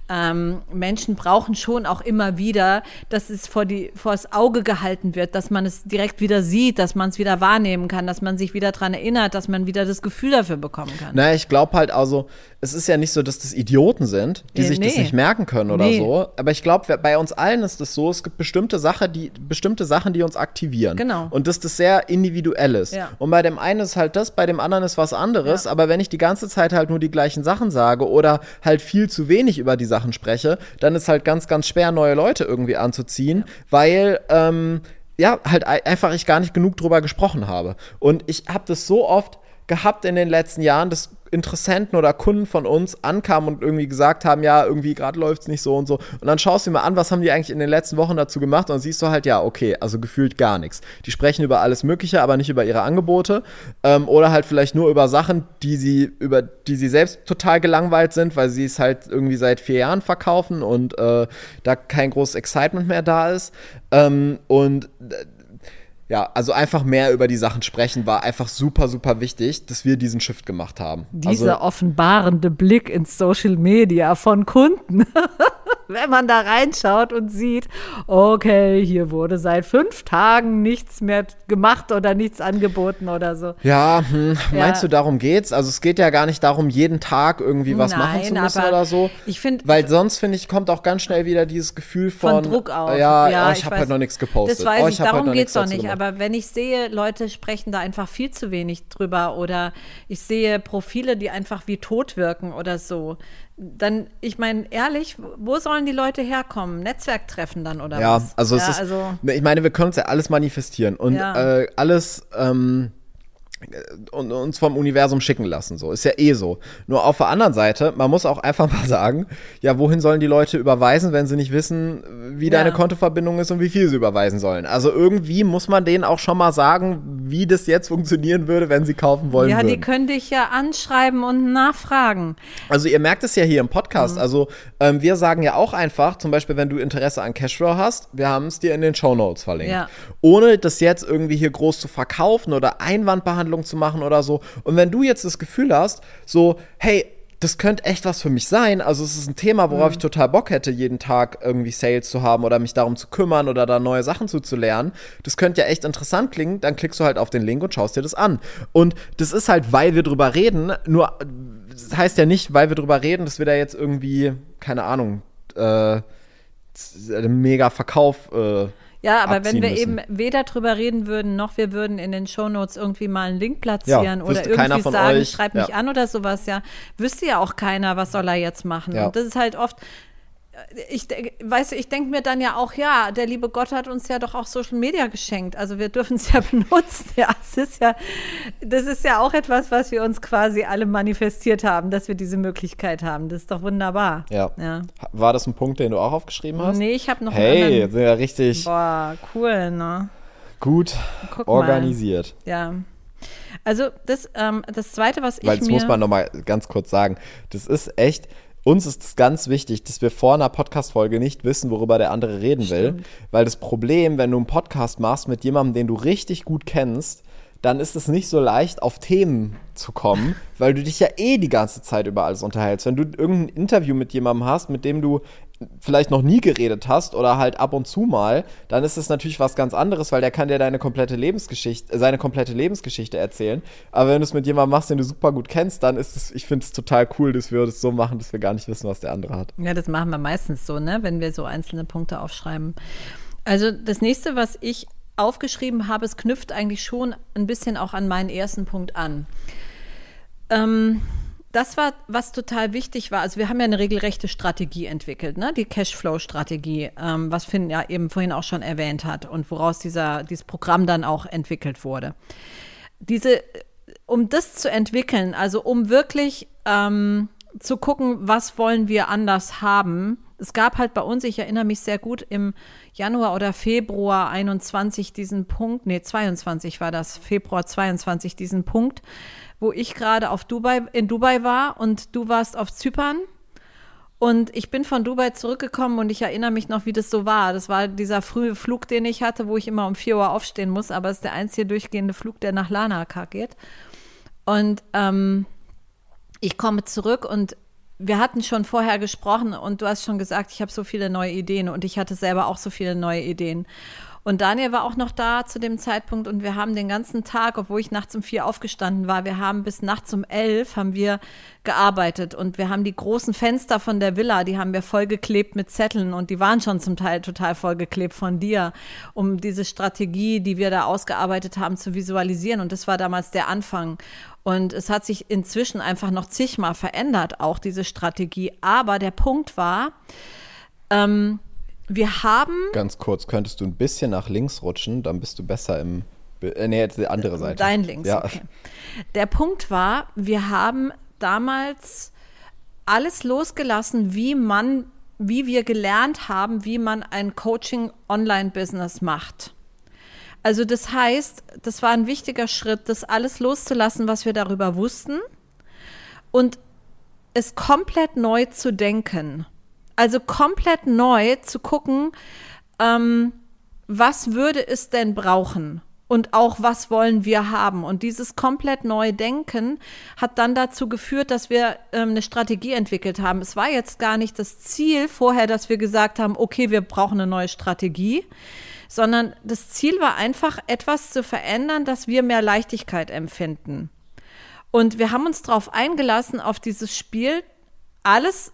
ähm, Menschen brauchen schon auch immer wieder, dass es vor, die, vor das Auge gehalten wird, dass man es direkt wieder sieht, dass man es wieder wahrnehmen kann, dass man sich wieder daran erinnert, dass man wieder das Gefühl dafür bekommen kann. Naja, ich glaube halt also, es ist ja nicht so, dass das Idioten sind, die äh, sich nee. das nicht merken können oder nee. so, aber ich glaube, bei uns allen ist es so, es gibt bestimmte, Sache, die, bestimmte Sachen, die uns aktivieren. Genau. Und dass das sehr individuell ist. Ja. Und bei dem einen ist halt das, bei dem anderen ist was anderes, ja. aber wenn ich die ganze Zeit halt nur die gleichen Sachen sage oder halt viel zu wenig über die Sachen spreche, dann ist halt ganz, ganz schwer, neue Leute irgendwie anzuziehen, ja. weil ähm, ja, halt einfach ich gar nicht genug drüber gesprochen habe. Und ich habe das so oft gehabt in den letzten Jahren, dass Interessenten oder Kunden von uns ankamen und irgendwie gesagt haben, ja, irgendwie gerade läuft es nicht so und so. Und dann schaust du dir mal an, was haben die eigentlich in den letzten Wochen dazu gemacht und siehst du halt, ja, okay, also gefühlt gar nichts. Die sprechen über alles Mögliche, aber nicht über ihre Angebote ähm, oder halt vielleicht nur über Sachen, die sie, über die sie selbst total gelangweilt sind, weil sie es halt irgendwie seit vier Jahren verkaufen und äh, da kein großes Excitement mehr da ist. Ähm, und äh, ja, also einfach mehr über die Sachen sprechen war einfach super, super wichtig, dass wir diesen Shift gemacht haben. Dieser also, offenbarende Blick ins Social Media von Kunden. Wenn man da reinschaut und sieht, okay, hier wurde seit fünf Tagen nichts mehr gemacht oder nichts angeboten oder so. Ja, hm, meinst ja. du, darum geht's? Also es geht ja gar nicht darum, jeden Tag irgendwie was Nein, machen zu müssen oder so. Ich finde, weil sonst finde ich kommt auch ganz schnell wieder dieses Gefühl von, von Druck auf. Ja, ja oh, ich, ich habe halt noch nichts gepostet. Das weiß oh, ich, ich darum halt geht's doch nicht. Gemacht. Aber wenn ich sehe, Leute sprechen da einfach viel zu wenig drüber oder ich sehe Profile, die einfach wie tot wirken oder so, dann, ich meine, ehrlich, wo sollen die Leute herkommen? Netzwerktreffen dann oder ja, was? Also ja, es ist, also ich meine, wir können uns ja alles manifestieren und ja. äh, alles ähm, und uns vom Universum schicken lassen. So ist ja eh so. Nur auf der anderen Seite, man muss auch einfach mal sagen, ja, wohin sollen die Leute überweisen, wenn sie nicht wissen, wie deine ja. Kontoverbindung ist und wie viel sie überweisen sollen. Also irgendwie muss man denen auch schon mal sagen, wie das jetzt funktionieren würde, wenn sie kaufen wollen. Ja, würden. die können dich ja anschreiben und nachfragen. Also ihr merkt es ja hier im Podcast. Mhm. Also ähm, wir sagen ja auch einfach, zum Beispiel, wenn du Interesse an Cashflow hast, wir haben es dir in den Show Notes verlinkt. Ja. Ohne das jetzt irgendwie hier groß zu verkaufen oder Einwandbehandlung Behandlung zu machen oder so. Und wenn du jetzt das Gefühl hast, so, hey, das könnte echt was für mich sein. Also es ist ein Thema, worauf mhm. ich total Bock hätte, jeden Tag irgendwie Sales zu haben oder mich darum zu kümmern oder da neue Sachen zuzulernen. Das könnte ja echt interessant klingen. Dann klickst du halt auf den Link und schaust dir das an. Und das ist halt, weil wir drüber reden. Nur das heißt ja nicht, weil wir drüber reden, dass wir da jetzt irgendwie, keine Ahnung, äh, mega Verkauf äh, ja, aber wenn wir müssen. eben weder drüber reden würden, noch wir würden in den Shownotes irgendwie mal einen Link platzieren ja, oder irgendwie sagen, euch, schreib mich ja. an oder sowas, ja, wüsste ja auch keiner, was soll er jetzt machen. Und das ist halt oft, ich weiß, ich denke mir dann ja auch, ja, der liebe Gott hat uns ja doch auch Social Media geschenkt. Also wir dürfen es ja benutzen. Ja, es ist ja, das ist ja auch etwas, was wir uns quasi alle manifestiert haben, dass wir diese Möglichkeit haben. Das ist doch wunderbar. Ja. ja. War das ein Punkt, den du auch aufgeschrieben hast? Nee, ich habe noch hey, einen sind ja richtig. Boah, cool, ne? Gut Guck organisiert. Mal. Ja. Also das, ähm, das Zweite, was ich Weil das muss man noch mal ganz kurz sagen. Das ist echt uns ist es ganz wichtig, dass wir vor einer Podcast-Folge nicht wissen, worüber der andere reden Stimmt. will. Weil das Problem, wenn du einen Podcast machst mit jemandem, den du richtig gut kennst, dann ist es nicht so leicht, auf Themen zu kommen, weil du dich ja eh die ganze Zeit über alles unterhältst. Wenn du irgendein Interview mit jemandem hast, mit dem du vielleicht noch nie geredet hast oder halt ab und zu mal, dann ist es natürlich was ganz anderes, weil der kann dir deine komplette Lebensgeschichte, seine komplette Lebensgeschichte erzählen. Aber wenn du es mit jemandem machst, den du super gut kennst, dann ist es, ich finde es total cool, dass wir das so machen, dass wir gar nicht wissen, was der andere hat. Ja, das machen wir meistens so, ne, wenn wir so einzelne Punkte aufschreiben. Also das nächste, was ich aufgeschrieben habe, es knüpft eigentlich schon ein bisschen auch an meinen ersten Punkt an. Ähm, das war, was total wichtig war. Also wir haben ja eine regelrechte Strategie entwickelt, ne? die Cashflow-Strategie, ähm, was Finn ja eben vorhin auch schon erwähnt hat und woraus dieser, dieses Programm dann auch entwickelt wurde. Diese, um das zu entwickeln, also um wirklich ähm, zu gucken, was wollen wir anders haben. Es gab halt bei uns, ich erinnere mich sehr gut, im Januar oder Februar 21 diesen Punkt, nee, 22 war das, Februar 22 diesen Punkt, wo ich gerade auf Dubai, in Dubai war und du warst auf Zypern. Und ich bin von Dubai zurückgekommen und ich erinnere mich noch, wie das so war. Das war dieser frühe Flug, den ich hatte, wo ich immer um 4 Uhr aufstehen muss, aber es ist der einzige durchgehende Flug, der nach Lanaka geht. Und ähm, ich komme zurück und wir hatten schon vorher gesprochen und du hast schon gesagt, ich habe so viele neue Ideen und ich hatte selber auch so viele neue Ideen. Und Daniel war auch noch da zu dem Zeitpunkt und wir haben den ganzen Tag, obwohl ich nachts um vier aufgestanden war, wir haben bis nachts um elf haben wir gearbeitet und wir haben die großen Fenster von der Villa, die haben wir vollgeklebt mit Zetteln und die waren schon zum Teil total vollgeklebt von dir, um diese Strategie, die wir da ausgearbeitet haben, zu visualisieren. Und das war damals der Anfang. Und es hat sich inzwischen einfach noch zigmal verändert, auch diese Strategie. Aber der Punkt war, ähm, wir haben. Ganz kurz, könntest du ein bisschen nach links rutschen, dann bist du besser im. Äh, nee, jetzt die andere Seite. Dein links, ja. okay. Der Punkt war, wir haben damals alles losgelassen, wie man, wie wir gelernt haben, wie man ein Coaching-Online-Business macht. Also das heißt, das war ein wichtiger Schritt, das alles loszulassen, was wir darüber wussten und es komplett neu zu denken. Also komplett neu zu gucken, ähm, was würde es denn brauchen? und auch was wollen wir haben. Und dieses komplett neue Denken hat dann dazu geführt, dass wir ähm, eine Strategie entwickelt haben. Es war jetzt gar nicht das Ziel vorher, dass wir gesagt haben, okay, wir brauchen eine neue Strategie, sondern das Ziel war einfach, etwas zu verändern, dass wir mehr Leichtigkeit empfinden. Und wir haben uns darauf eingelassen, auf dieses Spiel alles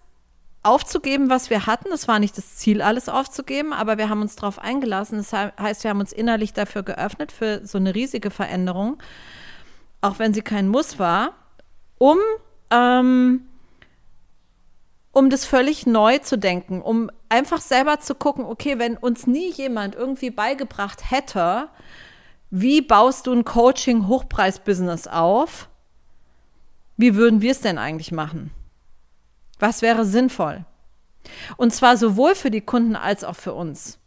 aufzugeben, was wir hatten. Es war nicht das Ziel, alles aufzugeben, aber wir haben uns darauf eingelassen. Das heißt, wir haben uns innerlich dafür geöffnet, für so eine riesige Veränderung, auch wenn sie kein Muss war, um, ähm, um das völlig neu zu denken, um einfach selber zu gucken, okay, wenn uns nie jemand irgendwie beigebracht hätte, wie baust du ein Coaching-Hochpreis-Business auf, wie würden wir es denn eigentlich machen? Was wäre sinnvoll? Und zwar sowohl für die Kunden als auch für uns.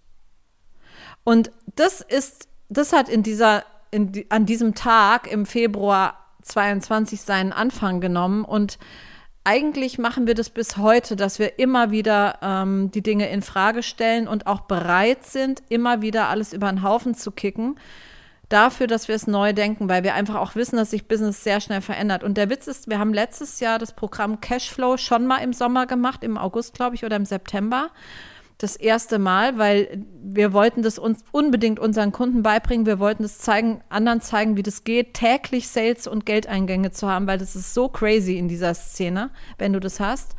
Und das ist, das hat in dieser, in an diesem Tag im Februar 22 seinen Anfang genommen und eigentlich machen wir das bis heute, dass wir immer wieder ähm, die Dinge in Frage stellen und auch bereit sind, immer wieder alles über den Haufen zu kicken, dafür, dass wir es neu denken, weil wir einfach auch wissen, dass sich Business sehr schnell verändert. Und der Witz ist, wir haben letztes Jahr das Programm Cashflow schon mal im Sommer gemacht, im August, glaube ich, oder im September. Das erste Mal, weil wir wollten das uns unbedingt unseren Kunden beibringen. Wir wollten es zeigen, anderen zeigen, wie das geht, täglich Sales und Geldeingänge zu haben, weil das ist so crazy in dieser Szene, wenn du das hast.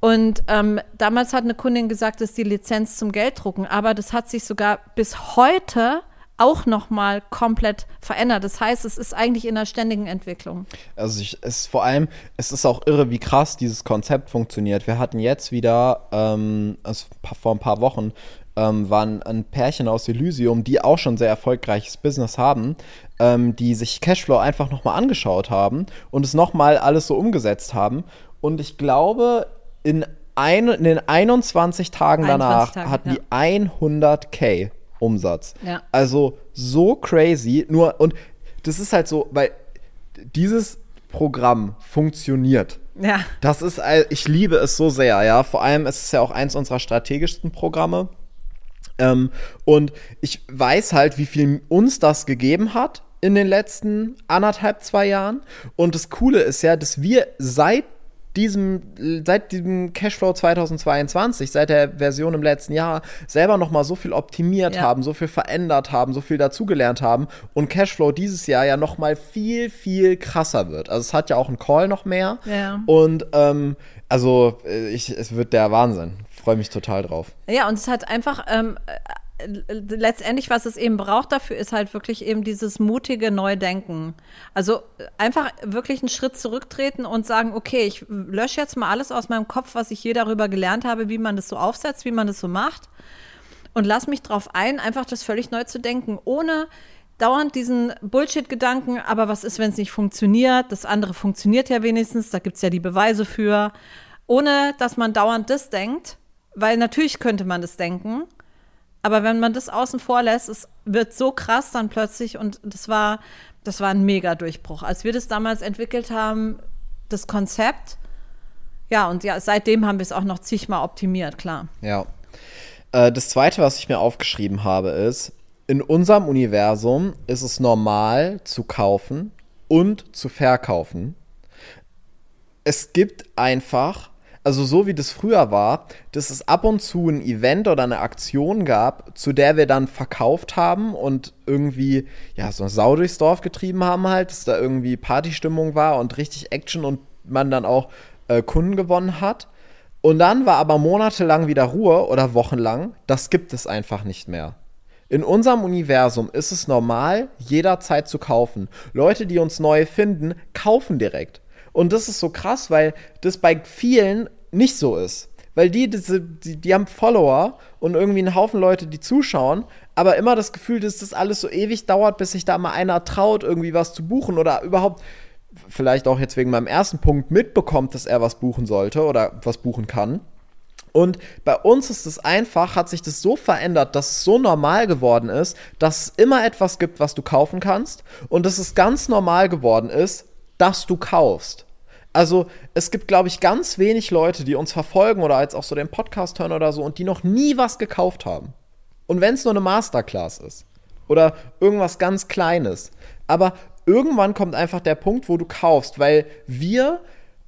Und ähm, damals hat eine Kundin gesagt, das ist die Lizenz zum Gelddrucken, aber das hat sich sogar bis heute auch nochmal komplett verändert. Das heißt, es ist eigentlich in einer ständigen Entwicklung. Also ich, es ist vor allem, es ist auch irre, wie krass dieses Konzept funktioniert. Wir hatten jetzt wieder, ähm, also vor ein paar Wochen, ähm, waren ein Pärchen aus Elysium, die auch schon sehr erfolgreiches Business haben, ähm, die sich Cashflow einfach nochmal angeschaut haben und es nochmal alles so umgesetzt haben. Und ich glaube, in, ein, in den 21 Tagen 21 danach Tage, hatten ja. die 100k. Umsatz. Ja. Also so crazy. Nur, und das ist halt so, weil dieses Programm funktioniert. Ja. Das ist, ich liebe es so sehr, ja. Vor allem ist es ja auch eins unserer strategischsten Programme. Ähm, und ich weiß halt, wie viel uns das gegeben hat in den letzten anderthalb, zwei Jahren. Und das Coole ist ja, dass wir seit diesem, seit diesem Cashflow 2022, seit der Version im letzten Jahr, selber noch mal so viel optimiert ja. haben, so viel verändert haben, so viel dazugelernt haben und Cashflow dieses Jahr ja noch mal viel, viel krasser wird. Also es hat ja auch einen Call noch mehr. Ja. Und ähm, also äh, ich, es wird der Wahnsinn. Freue mich total drauf. Ja, und es hat einfach ähm, letztendlich, was es eben braucht dafür, ist halt wirklich eben dieses mutige Neudenken. Also einfach wirklich einen Schritt zurücktreten und sagen, okay, ich lösche jetzt mal alles aus meinem Kopf, was ich je darüber gelernt habe, wie man das so aufsetzt, wie man das so macht. Und lass mich drauf ein, einfach das völlig neu zu denken, ohne dauernd diesen Bullshit-Gedanken, aber was ist, wenn es nicht funktioniert? Das andere funktioniert ja wenigstens, da gibt es ja die Beweise für. Ohne dass man dauernd das denkt, weil natürlich könnte man das denken, aber wenn man das außen vor lässt, es wird so krass dann plötzlich und das war, das war ein Mega-Durchbruch. Als wir das damals entwickelt haben, das Konzept, ja, und ja, seitdem haben wir es auch noch zigmal optimiert, klar. Ja. Äh, das zweite, was ich mir aufgeschrieben habe, ist, in unserem Universum ist es normal zu kaufen und zu verkaufen. Es gibt einfach also so wie das früher war, dass es ab und zu ein Event oder eine Aktion gab, zu der wir dann verkauft haben und irgendwie, ja, so eine Sau durchs Dorf getrieben haben halt, dass da irgendwie Partystimmung war und richtig Action und man dann auch äh, Kunden gewonnen hat. Und dann war aber monatelang wieder Ruhe oder wochenlang. Das gibt es einfach nicht mehr. In unserem Universum ist es normal, jederzeit zu kaufen. Leute, die uns neu finden, kaufen direkt. Und das ist so krass, weil das bei vielen nicht so ist. Weil die, die, die haben Follower und irgendwie einen Haufen Leute, die zuschauen, aber immer das Gefühl, dass das alles so ewig dauert, bis sich da mal einer traut, irgendwie was zu buchen oder überhaupt vielleicht auch jetzt wegen meinem ersten Punkt mitbekommt, dass er was buchen sollte oder was buchen kann. Und bei uns ist es einfach, hat sich das so verändert, dass es so normal geworden ist, dass es immer etwas gibt, was du kaufen kannst und dass es ganz normal geworden ist, dass du kaufst. Also es gibt, glaube ich, ganz wenig Leute, die uns verfolgen oder jetzt auch so den Podcast hören oder so und die noch nie was gekauft haben. Und wenn es nur eine Masterclass ist oder irgendwas ganz Kleines. Aber irgendwann kommt einfach der Punkt, wo du kaufst, weil wir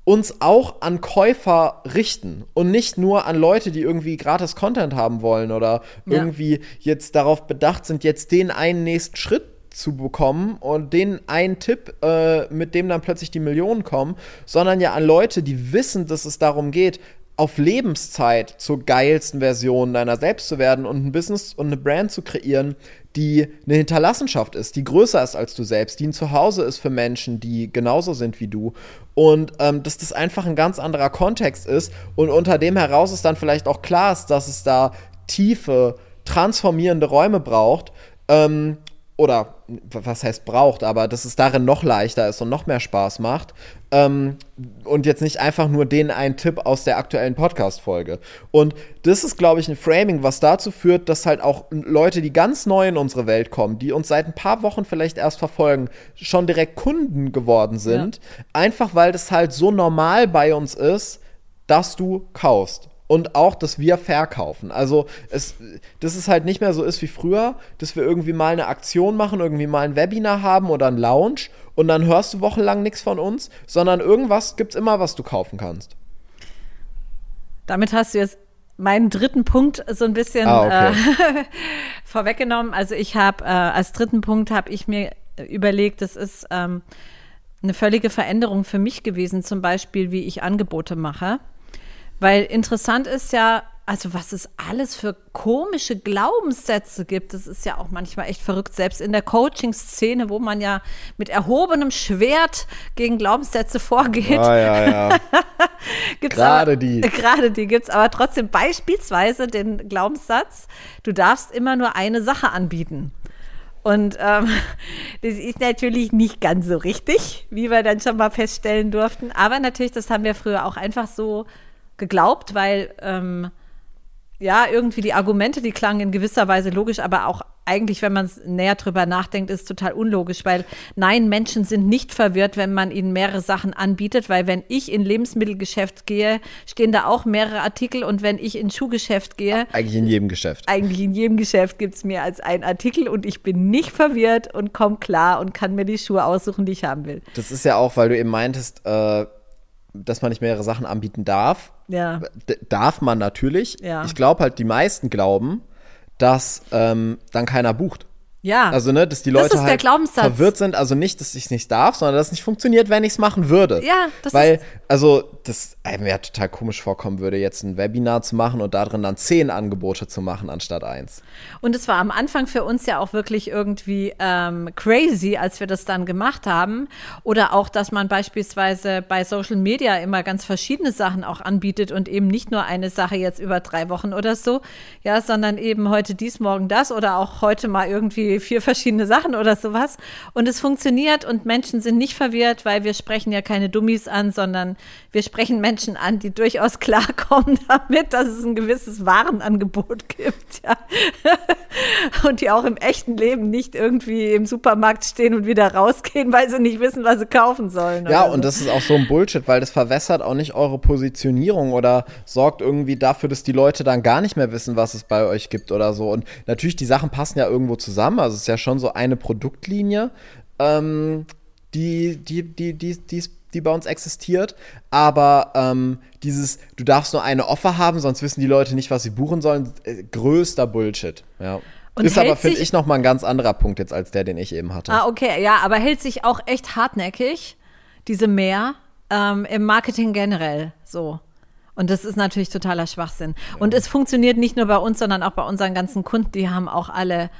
uns auch an Käufer richten und nicht nur an Leute, die irgendwie gratis Content haben wollen oder ja. irgendwie jetzt darauf bedacht sind, jetzt den einen nächsten Schritt zu bekommen und den einen Tipp, äh, mit dem dann plötzlich die Millionen kommen, sondern ja an Leute, die wissen, dass es darum geht, auf Lebenszeit zur geilsten Version deiner selbst zu werden und ein Business und eine Brand zu kreieren, die eine Hinterlassenschaft ist, die größer ist als du selbst, die ein Zuhause ist für Menschen, die genauso sind wie du. Und ähm, dass das einfach ein ganz anderer Kontext ist und unter dem heraus ist dann vielleicht auch klar ist, dass es da tiefe, transformierende Räume braucht. Ähm, oder was heißt braucht, aber dass es darin noch leichter ist und noch mehr Spaß macht. Ähm, und jetzt nicht einfach nur den einen Tipp aus der aktuellen Podcast-Folge. Und das ist, glaube ich, ein Framing, was dazu führt, dass halt auch Leute, die ganz neu in unsere Welt kommen, die uns seit ein paar Wochen vielleicht erst verfolgen, schon direkt Kunden geworden sind. Ja. Einfach weil das halt so normal bei uns ist, dass du kaufst und auch, dass wir verkaufen. Also, es, dass es halt nicht mehr so ist wie früher, dass wir irgendwie mal eine Aktion machen, irgendwie mal ein Webinar haben oder ein Lounge und dann hörst du wochenlang nichts von uns, sondern irgendwas gibt es immer, was du kaufen kannst. Damit hast du jetzt meinen dritten Punkt so ein bisschen ah, okay. äh, vorweggenommen. Also ich habe äh, als dritten Punkt habe ich mir überlegt, das ist ähm, eine völlige Veränderung für mich gewesen, zum Beispiel, wie ich Angebote mache. Weil interessant ist ja, also was es alles für komische Glaubenssätze gibt, das ist ja auch manchmal echt verrückt, selbst in der Coaching-Szene, wo man ja mit erhobenem Schwert gegen Glaubenssätze vorgeht. Ah, ja, ja. gerade die. Gerade die gibt es, aber trotzdem beispielsweise den Glaubenssatz, du darfst immer nur eine Sache anbieten. Und ähm, das ist natürlich nicht ganz so richtig, wie wir dann schon mal feststellen durften. Aber natürlich, das haben wir früher auch einfach so geglaubt, weil ähm, ja, irgendwie die Argumente, die klangen in gewisser Weise logisch, aber auch eigentlich, wenn man es näher drüber nachdenkt, ist total unlogisch, weil nein, Menschen sind nicht verwirrt, wenn man ihnen mehrere Sachen anbietet, weil wenn ich in Lebensmittelgeschäft gehe, stehen da auch mehrere Artikel und wenn ich in Schuhgeschäft gehe. Eigentlich in jedem Geschäft. Eigentlich in jedem Geschäft gibt es mehr als einen Artikel und ich bin nicht verwirrt und komme klar und kann mir die Schuhe aussuchen, die ich haben will. Das ist ja auch, weil du eben meintest, äh dass man nicht mehrere Sachen anbieten darf. Ja. D darf man natürlich. Ja. Ich glaube halt, die meisten glauben, dass ähm, dann keiner bucht. Ja. Also, ne, dass die Leute das halt verwirrt sind. Also nicht, dass ich es nicht darf, sondern dass es nicht funktioniert, wenn ich es machen würde. Ja, das Weil, ist also, das mir ja total komisch vorkommen würde, jetzt ein Webinar zu machen und darin dann zehn Angebote zu machen anstatt eins. Und es war am Anfang für uns ja auch wirklich irgendwie ähm, crazy, als wir das dann gemacht haben. Oder auch, dass man beispielsweise bei Social Media immer ganz verschiedene Sachen auch anbietet und eben nicht nur eine Sache jetzt über drei Wochen oder so, ja, sondern eben heute dies, morgen das oder auch heute mal irgendwie vier verschiedene Sachen oder sowas. Und es funktioniert und Menschen sind nicht verwirrt, weil wir sprechen ja keine Dummies an, sondern wir sprechen Menschen an, die durchaus klarkommen damit, dass es ein gewisses Warenangebot gibt. Ja. Und die auch im echten Leben nicht irgendwie im Supermarkt stehen und wieder rausgehen, weil sie nicht wissen, was sie kaufen sollen. Ja, und so. das ist auch so ein Bullshit, weil das verwässert auch nicht eure Positionierung oder sorgt irgendwie dafür, dass die Leute dann gar nicht mehr wissen, was es bei euch gibt oder so. Und natürlich, die Sachen passen ja irgendwo zusammen also es ist ja schon so eine Produktlinie, ähm, die, die, die, die, die, die bei uns existiert. Aber ähm, dieses, du darfst nur eine Offer haben, sonst wissen die Leute nicht, was sie buchen sollen, äh, größter Bullshit. Ja. Und ist aber, finde ich, nochmal ein ganz anderer Punkt jetzt als der, den ich eben hatte. Ah, okay, ja, aber hält sich auch echt hartnäckig, diese Mehr, ähm, im Marketing generell so. Und das ist natürlich totaler Schwachsinn. Und es funktioniert nicht nur bei uns, sondern auch bei unseren ganzen Kunden. Die haben auch alle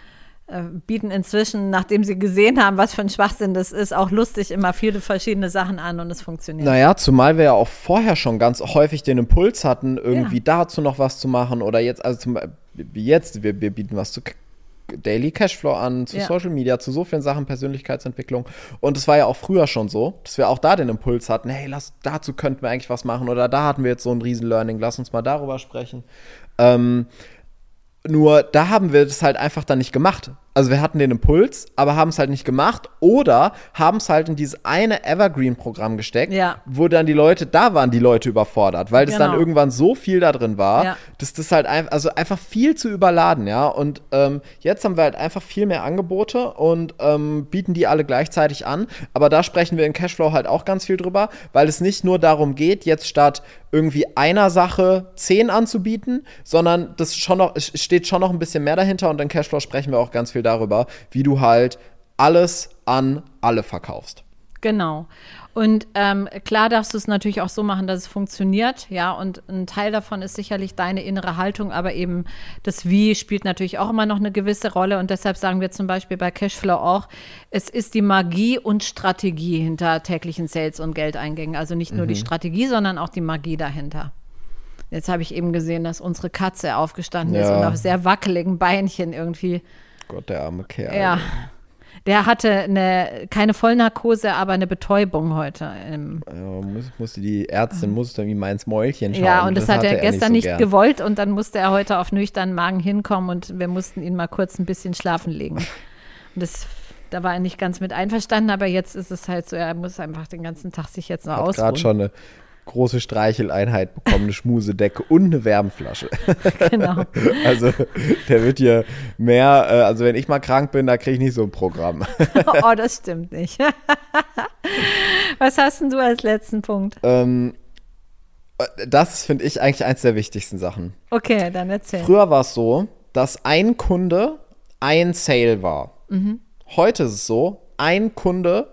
bieten inzwischen, nachdem sie gesehen haben, was für ein Schwachsinn das ist, auch lustig immer viele verschiedene Sachen an und es funktioniert. Naja, zumal wir ja auch vorher schon ganz häufig den Impuls hatten, irgendwie ja. dazu noch was zu machen oder jetzt, also zum, jetzt, wir, wir bieten was zu Daily Cashflow an, zu Ja. Social Media, zu so vielen Sachen, Persönlichkeitsentwicklung. Und es war ja auch früher schon so, dass wir auch da den Impuls hatten, hey, lass, dazu könnten wir eigentlich was machen oder da hatten wir jetzt so ein Riesen-Learning, lass uns mal darüber sprechen. Ähm, nur da haben wir das halt einfach dann nicht gemacht. Also wir hatten den Impuls, aber haben es halt nicht gemacht oder haben es halt in dieses eine Evergreen-Programm gesteckt, Ja. wo dann die Leute, da waren die Leute überfordert, weil das dann Genau. irgendwann so viel da drin war, Ja. dass das halt einfach, also einfach viel zu überladen, ja. Und ähm, jetzt haben wir halt einfach viel mehr Angebote und ähm, bieten die alle gleichzeitig an. Aber da sprechen wir in Cashflow halt auch ganz viel drüber, weil es nicht nur darum geht, jetzt statt irgendwie einer Sache zehn anzubieten, sondern das schon noch, steht schon noch ein bisschen mehr dahinter und in Cashflow sprechen wir auch ganz viel darüber, wie du halt alles an alle verkaufst. Genau. Und ähm, klar darfst du es natürlich auch so machen, dass es funktioniert, ja. Und ein Teil davon ist sicherlich deine innere Haltung, aber eben das Wie spielt natürlich auch immer noch eine gewisse Rolle. Und deshalb sagen wir zum Beispiel bei Cashflow auch, es ist die Magie und Strategie hinter täglichen Sales und Geldeingängen. Also nicht nur die Strategie, sondern auch die Magie dahinter. Jetzt habe ich eben gesehen, dass unsere Katze aufgestanden ist Ja. und auf sehr wackeligen Beinchen irgendwie Gott, der arme Kerl. ja. Der hatte eine, keine Vollnarkose, aber eine Betäubung heute. im- Ja, muss, musste die Ärztin musste irgendwie mal ins Mäulchen schauen. ja, und das, hat er gestern nicht, so gern. gewollt und dann musste er heute auf nüchternen Magen hinkommen und wir mussten ihn mal kurz ein bisschen schlafen legen. Und das, da war er nicht ganz mit einverstanden, aber jetzt ist es halt so, er muss einfach den ganzen Tag sich jetzt noch Hat ausruhen. gerade schon eine große Streicheleinheit bekommen, eine Schmusedecke und eine Wärmflasche. Genau. Also der wird hier mehr, äh, also wenn ich mal krank bin, da kriege ich nicht so ein Programm. oh, das stimmt nicht. Was hast denn du als letzten Punkt? ähm, das finde ich eigentlich eins der wichtigsten Sachen. Okay, dann erzähl. Früher war es so, dass ein Kunde ein Sale war. Mhm. Heute ist es so, ein Kunde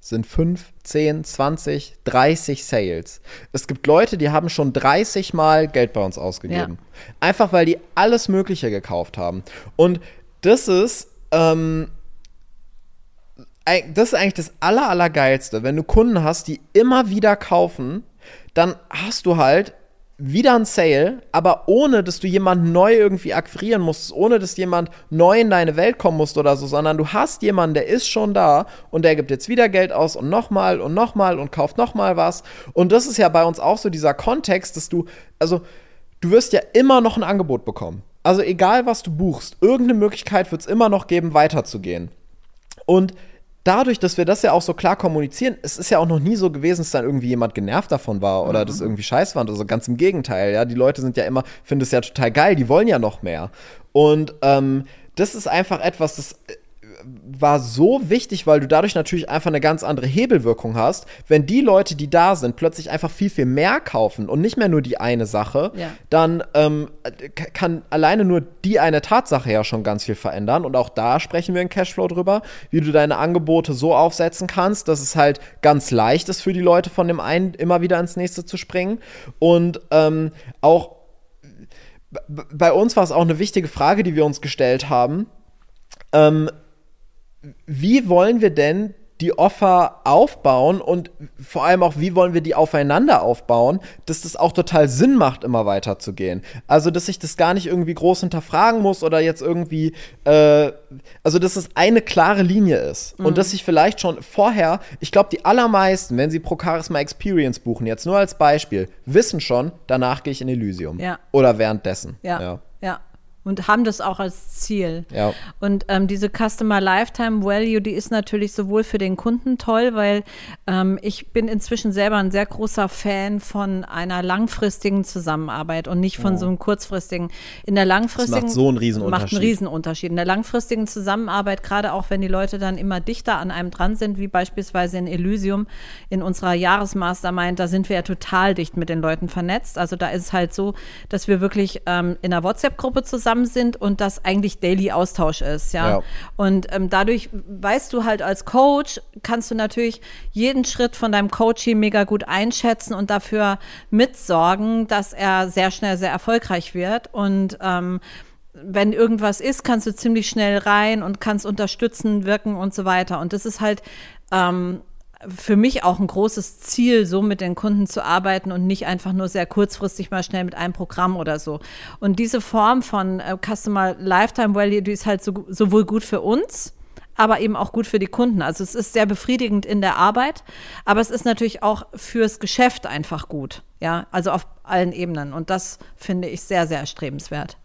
sind 5, 10, 20, 30 Sales. Es gibt Leute, die haben schon 30 Mal Geld bei uns ausgegeben. Einfach weil die alles Mögliche gekauft haben. Und das ist, ähm, das ist eigentlich das Aller, Allergeilste. Wenn du Kunden hast, die immer wieder kaufen, dann hast du halt wieder ein Sale, aber ohne, dass du jemanden neu irgendwie akquirieren musst, ohne, dass jemand neu in deine Welt kommen muss oder so, sondern du hast jemanden, der ist schon da und der gibt jetzt wieder Geld aus und nochmal und nochmal und kauft nochmal was. Und das ist ja bei uns auch so dieser Kontext, dass du, also du wirst ja immer noch ein Angebot bekommen. Also egal, was du buchst, irgendeine Möglichkeit wird es immer noch geben, weiterzugehen. Und dadurch, dass wir das ja auch so klar kommunizieren, es ist ja auch noch nie so gewesen, dass dann irgendwie jemand genervt davon war oder das irgendwie scheiß fand. Also ganz im Gegenteil, ja. Die Leute sind ja immer, finden es ja total geil, die wollen ja noch mehr. Und ähm, das ist einfach etwas, das äh, war so wichtig, weil du dadurch natürlich einfach eine ganz andere Hebelwirkung hast. Wenn die Leute, die da sind, plötzlich einfach viel, viel mehr kaufen und nicht mehr nur die eine Sache, Ja. dann ähm, kann alleine nur die eine Tatsache ja schon ganz viel verändern. Und auch da sprechen wir in Cashflow drüber, wie du deine Angebote so aufsetzen kannst, dass es halt ganz leicht ist für die Leute von dem einen immer wieder ins nächste zu springen. Und ähm, auch bei uns war es auch eine wichtige Frage, die wir uns gestellt haben. Ähm, wie wollen wir denn die Offer aufbauen und vor allem auch, wie wollen wir die aufeinander aufbauen, dass das auch total Sinn macht, immer weiter zu gehen. Also, dass ich das gar nicht irgendwie groß hinterfragen muss oder jetzt irgendwie, äh, also, dass es eine klare Linie ist und dass ich vielleicht schon vorher, ich glaube, die allermeisten, wenn sie Pro Charisma Experience buchen, jetzt nur als Beispiel, wissen schon, danach gehe ich in Elysium. Ja. Oder währenddessen. Ja, ja. Und haben das auch als Ziel. Ja. Und ähm, diese Customer Lifetime Value, die ist natürlich sowohl für den Kunden toll, weil ähm, ich bin inzwischen selber ein sehr großer Fan von einer langfristigen Zusammenarbeit und nicht von so einem kurzfristigen. In der langfristigen Oh. so einen Riesenunterschied. Macht einen Riesenunterschied. In der langfristigen Zusammenarbeit, gerade auch wenn die Leute dann immer dichter an einem dran sind, wie beispielsweise in Elysium in unserer Jahresmastermind, da sind wir ja total dicht mit den Leuten vernetzt. Also da ist es halt so, dass wir wirklich ähm, in einer WhatsApp-Gruppe zusammen sind und das eigentlich Daily Austausch ist, ja. Ja. Und ähm, dadurch weißt du halt als Coach, kannst du natürlich jeden Schritt von deinem Coaching mega gut einschätzen und dafür mitsorgen, dass er sehr schnell sehr erfolgreich wird. Und ähm, wenn irgendwas ist, kannst du ziemlich schnell rein und kannst unterstützen, wirken und so weiter. Und das ist halt ähm, für mich auch ein großes Ziel, so mit den Kunden zu arbeiten und nicht einfach nur sehr kurzfristig mal schnell mit einem Programm oder so. Und diese Form von äh, Customer Lifetime Value, die ist halt so, sowohl gut für uns, aber eben auch gut für die Kunden. Also es ist sehr befriedigend in der Arbeit, aber es ist natürlich auch fürs Geschäft einfach gut. Ja, also auf allen Ebenen. Und das finde ich sehr, sehr erstrebenswert.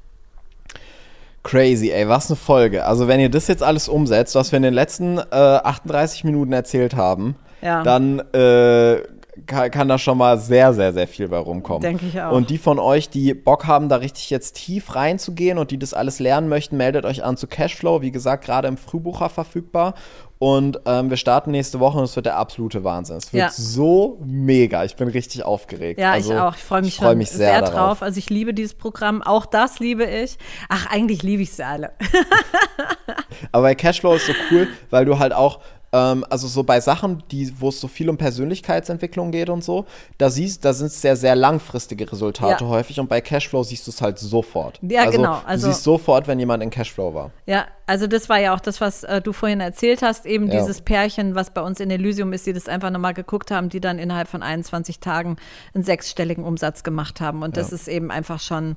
Crazy, ey, was eine Folge. Also, wenn ihr das jetzt alles umsetzt, was wir in den letzten äh, 38 Minuten erzählt haben, Ja. dann äh, kann, kann da schon mal sehr, sehr, sehr viel bei rumkommen. Denke ich auch. Und die von euch, die Bock haben, da richtig jetzt tief reinzugehen und die das alles lernen möchten, meldet euch an zu Cashflow. Wie gesagt, gerade im Frühbucher verfügbar. Und ähm, wir starten nächste Woche und es wird der absolute Wahnsinn. Es wird Ja. so mega. Ich bin richtig aufgeregt. Ja, Also, ich auch. Ich freue mich ich freu mich sehr, sehr, drauf. Also ich liebe dieses Programm. Auch das liebe ich. Ach, eigentlich liebe ich sie alle. Aber bei Cashflow ist so cool, weil du halt auch, ähm, also so bei Sachen, die, wo es so viel um Persönlichkeitsentwicklung geht und so, da siehst, da sind es sehr, sehr langfristige Resultate Ja. häufig und bei Cashflow siehst du es halt sofort. Ja, also, genau. Also- du siehst sofort, wenn jemand in Cashflow war. Ja, also das war ja auch das, was äh, du vorhin erzählt hast, eben Ja. dieses Pärchen, was bei uns in Elysium ist, die das einfach nochmal geguckt haben, die dann innerhalb von 21 Tagen einen sechsstelligen Umsatz gemacht haben. Und das Ja. ist eben einfach schon,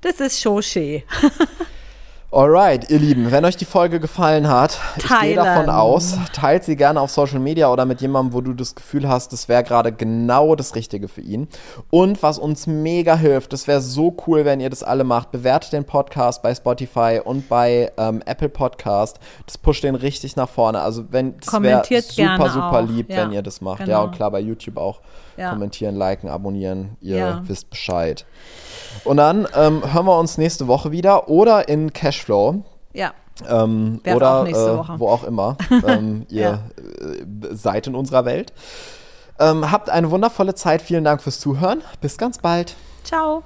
das ist Showshe. Alright, ihr Lieben, wenn euch die Folge gefallen hat, ich gehe Teilen. davon aus, teilt sie gerne auf Social Media oder mit jemandem, wo du das Gefühl hast, das wäre gerade genau das Richtige für ihn. Und was uns mega hilft, das wäre so cool, wenn ihr das alle macht, bewertet den Podcast bei Spotify und bei ähm, Apple Podcast. Das pusht den richtig nach vorne. Also wenn das wäre super, super auch. lieb, Ja, wenn ihr das macht. Ja, genau. und klar bei YouTube auch. Ja. Kommentieren, liken, abonnieren, ihr Ja. wisst Bescheid. Und dann ähm, hören wir uns nächste Woche wieder oder in Cashflow. Ja, Ähm, oder äh, wo auch immer ähm, ihr Ja. äh, seid in unserer Welt. Ähm, habt eine wundervolle Zeit. Vielen Dank fürs Zuhören. Bis ganz bald. ciao.